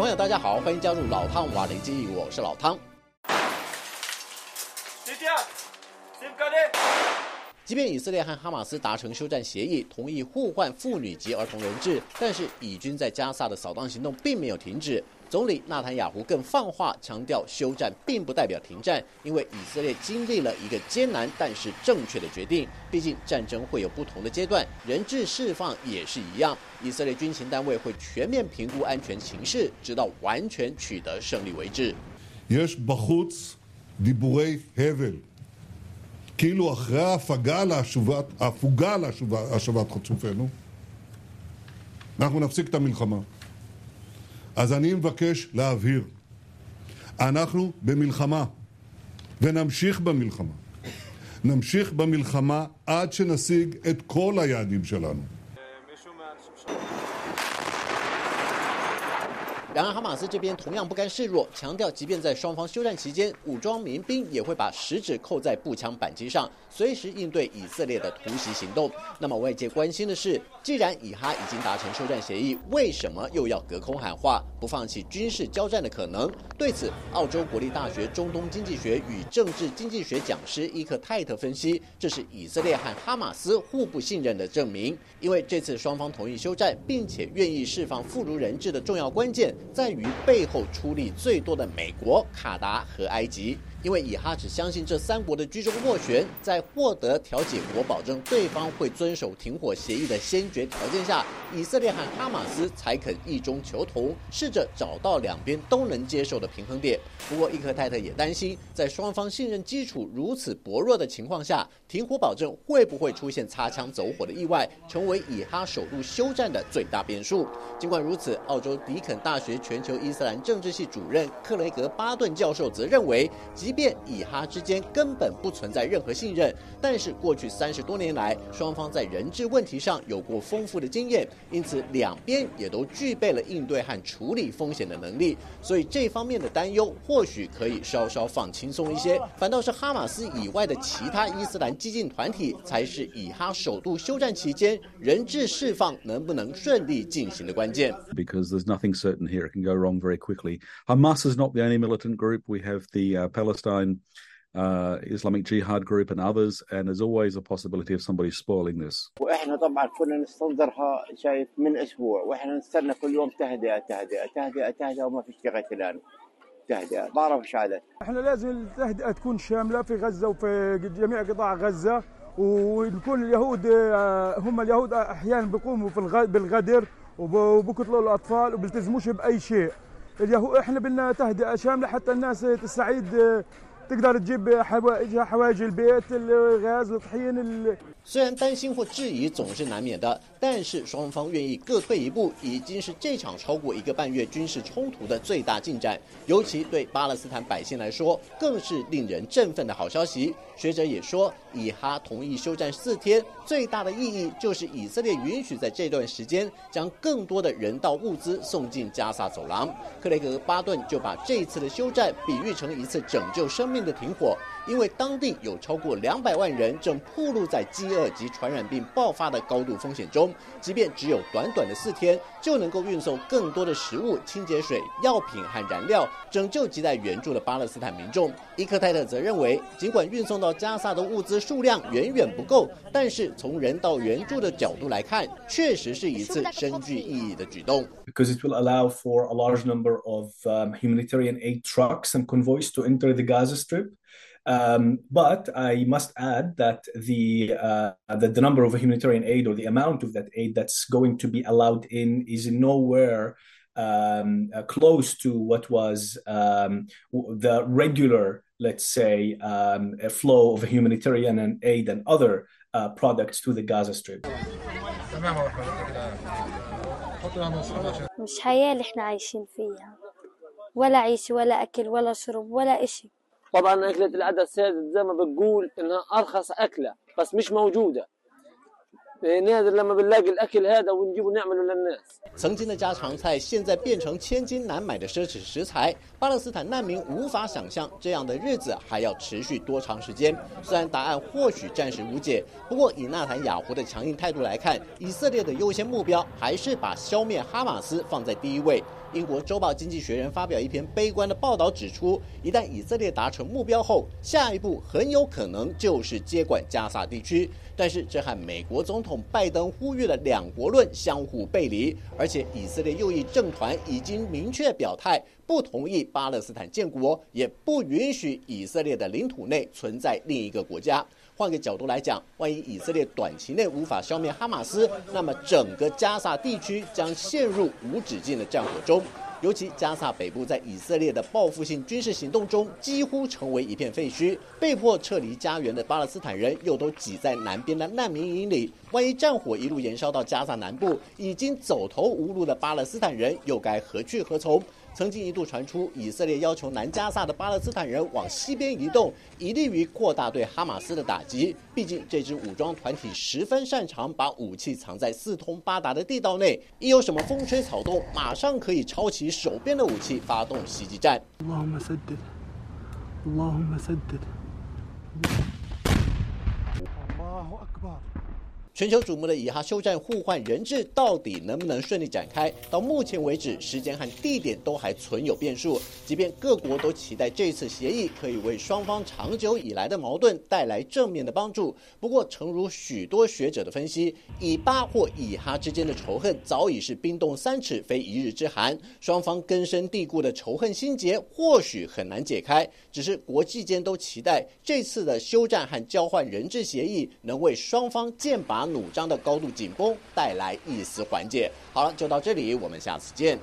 朋友，大家好，欢迎加入老汤瓦雷基，我是老汤。即便以色列和哈马斯达成休战协议，同意互换妇女及儿童人质，但是以军在加萨的扫荡行动并没有停止。总理纳坦雅胡更放话强调，休战并不代表停战，因为以色列经历了一个艰难但是正确的决定。毕竟战争会有不同的阶段，人质释放也是一样。以色列军情单位会全面评估安全形势，直到完全取得胜利为止。כאילו אחרי ההפגה להשבת, ההפוגה להשבת חטופינו, אנחנו נפסיק את המלחמה. אז אני מבקש להבהיר, אנחנו במלחמה, ונמשיך במלחמה. נמשיך במלחמה עד שנשיג את כל היעדים שלנו. 是不是？然而，哈马斯这边同样不甘示弱，强调，即便在双方休战期间，武装民兵也会把食指扣在步枪扳机上，随时应对以色列的突袭行动。那么，外界关心的是，既然以哈已经达成休战协议，为什么又要隔空喊话，不放弃军事交战的可能？对此，澳洲国立大学中东经济学与政治经济学讲师伊克泰特分析，这是以色列和哈马斯互不信任的证明。因为这次双方同意休战，并且愿意释放妇孺人质的重要关键。在于背后出力最多的美国、卡达和埃及。因为以哈只相信这三国的居中斡旋，在获得调解国保证对方会遵守停火协议的先决条件下，以色列和哈马斯才肯异中求同，试着找到两边都能接受的平衡点。不过，伊克泰特也担心，在双方信任基础如此薄弱的情况下，停火保证会不会出现擦枪走火的意外，成为以哈首度休战的最大变数。尽管如此，澳洲迪肯大学全球伊斯兰政治系主任克雷格巴顿教授则认为，即即便以哈之间根本不存在任何信任，但是过去三十多年来，双方在人质问题上有过丰富的经验，因此两边也都具备了应对和处理风险的能力。所以这方面的担忧或许可以稍稍放轻松一些。反倒是哈马斯以外的其他伊斯兰激进团体，才是以哈首度休战期间人质释放能不能顺利进行的关键。Because there's nothing certain here, it can go wrong very quickly. Hamas is not the only militant group. We have the Palestinian Palestine uh, Islamic Jihad group and others, and there's always a possibility of somebody spoiling this. وإحنا طبعا كنا نستنظرها شايف من أسبوع وإحنا نستنى كل يوم تهدئة تهدئة تهدئة تهدئة وما فيش لغايه الان تهدئة بعرف إيش عادة إحنا لازم التهدئة تكون شاملة في غزة وفي جميع قطاع غزة ويكون اليهود هم اليهود أحيانا بيقوموا في بالغدر وبقتلوا الأطفال وبيلتزموش بأي شيء. اليهود إحنا بدنا تهدئة شاملة حتى الناس تستعيد تقدر تجيب حوائجها حوائج البيت الغاز الطحين 虽然担心或质疑总是难免的，但是双方愿意各退一步，已经是这场超过一个半月军事冲突的最大进展。尤其对巴勒斯坦百姓来说，更是令人振奋的好消息。学者也说，以哈同意休战四天，最大的意义就是以色列允许在这段时间将更多的人道物资送进加萨走廊。克雷格巴顿就把这次的休战比喻成一次拯救生命 的停火。因为当地有超过两百万人正暴露在饥饿及传染病爆发的高度风险中，即便只有短短的四天，就能够运送更多的食物、清洁水、药品和燃料，拯救亟待援助的巴勒斯坦民众。伊克泰特则认为，尽管运送到加萨的物资数量远远不够，但是从人道援助的角度来看，确实是一次深具意义的举动。Because it will allow for a large number of humanitarian aid trucks and convoys to enter the Gaza Strip. Um, but I must add that the uh, that the number of humanitarian aid or the amount of that aid that's going to be allowed in is nowhere um, uh, close to what was um, the regular, let's say, um, flow of humanitarian and aid and other uh, products to the Gaza Strip. مش حياة اللي احنا عايشين فيها ولا عيش ولا أكل ولا شرب ولا إشي طبعا أكلة العدس هذه زي ما بتقول إنها أرخص أكلة بس مش موجودة نادر لما بنلاقي الأكل هذا ونجيبه نعمله للناس 曾经的家常菜，现在变成千金难买的奢侈食材。巴勒斯坦难民无法想象这样的日子还要持续多长时间。虽然答案或许暂时无解，不过以纳坦雅胡的强硬态度来看，以色列的优先目标还是把消灭哈马斯放在第一位。 英国周报《经济学人》发表一篇悲观的报道，指出，一旦以色列达成目标后，下一步很有可能就是接管加萨地区。但是，这和美国总统拜登呼吁的两国论相互背离，而且以色列右翼政团已经明确表态，不同意巴勒斯坦建国，也不允许以色列的领土内存在另一个国家。换个角度来讲，万一以色列短期内无法消灭哈马斯，那么整个加萨地区将陷入无止境的战火中。尤其加萨北部在以色列的报复性军事行动中几乎成为一片废墟，被迫撤离家园的巴勒斯坦人又都挤在南边的难民营里。万一战火一路延烧到加萨南部，已经走投无路的巴勒斯坦人又该何去何从？曾经一度传出，以色列要求南加萨的巴勒斯坦人往西边移动，以利于扩大对哈马斯的打击。毕竟这支武装团体十分擅长把武器藏在四通八达的地道内，一有什么风吹草动，马上可以抄起手边的武器发动袭击战。全球瞩目的以哈休战互换人质到底能不能顺利展开？到目前为止，时间和地点都还存有变数。即便各国都期待这次协议可以为双方长久以来的矛盾带来正面的帮助，不过，诚如许多学者的分析，以巴或以哈之间的仇恨早已是冰冻三尺，非一日之寒。双方根深蒂固的仇恨心结或许很难解开，只是国际间都期待这次的休战和交换人质协议能为双方剑拔。弩张的高度紧绷带来一丝缓解。好了，就到这里，我们下次见。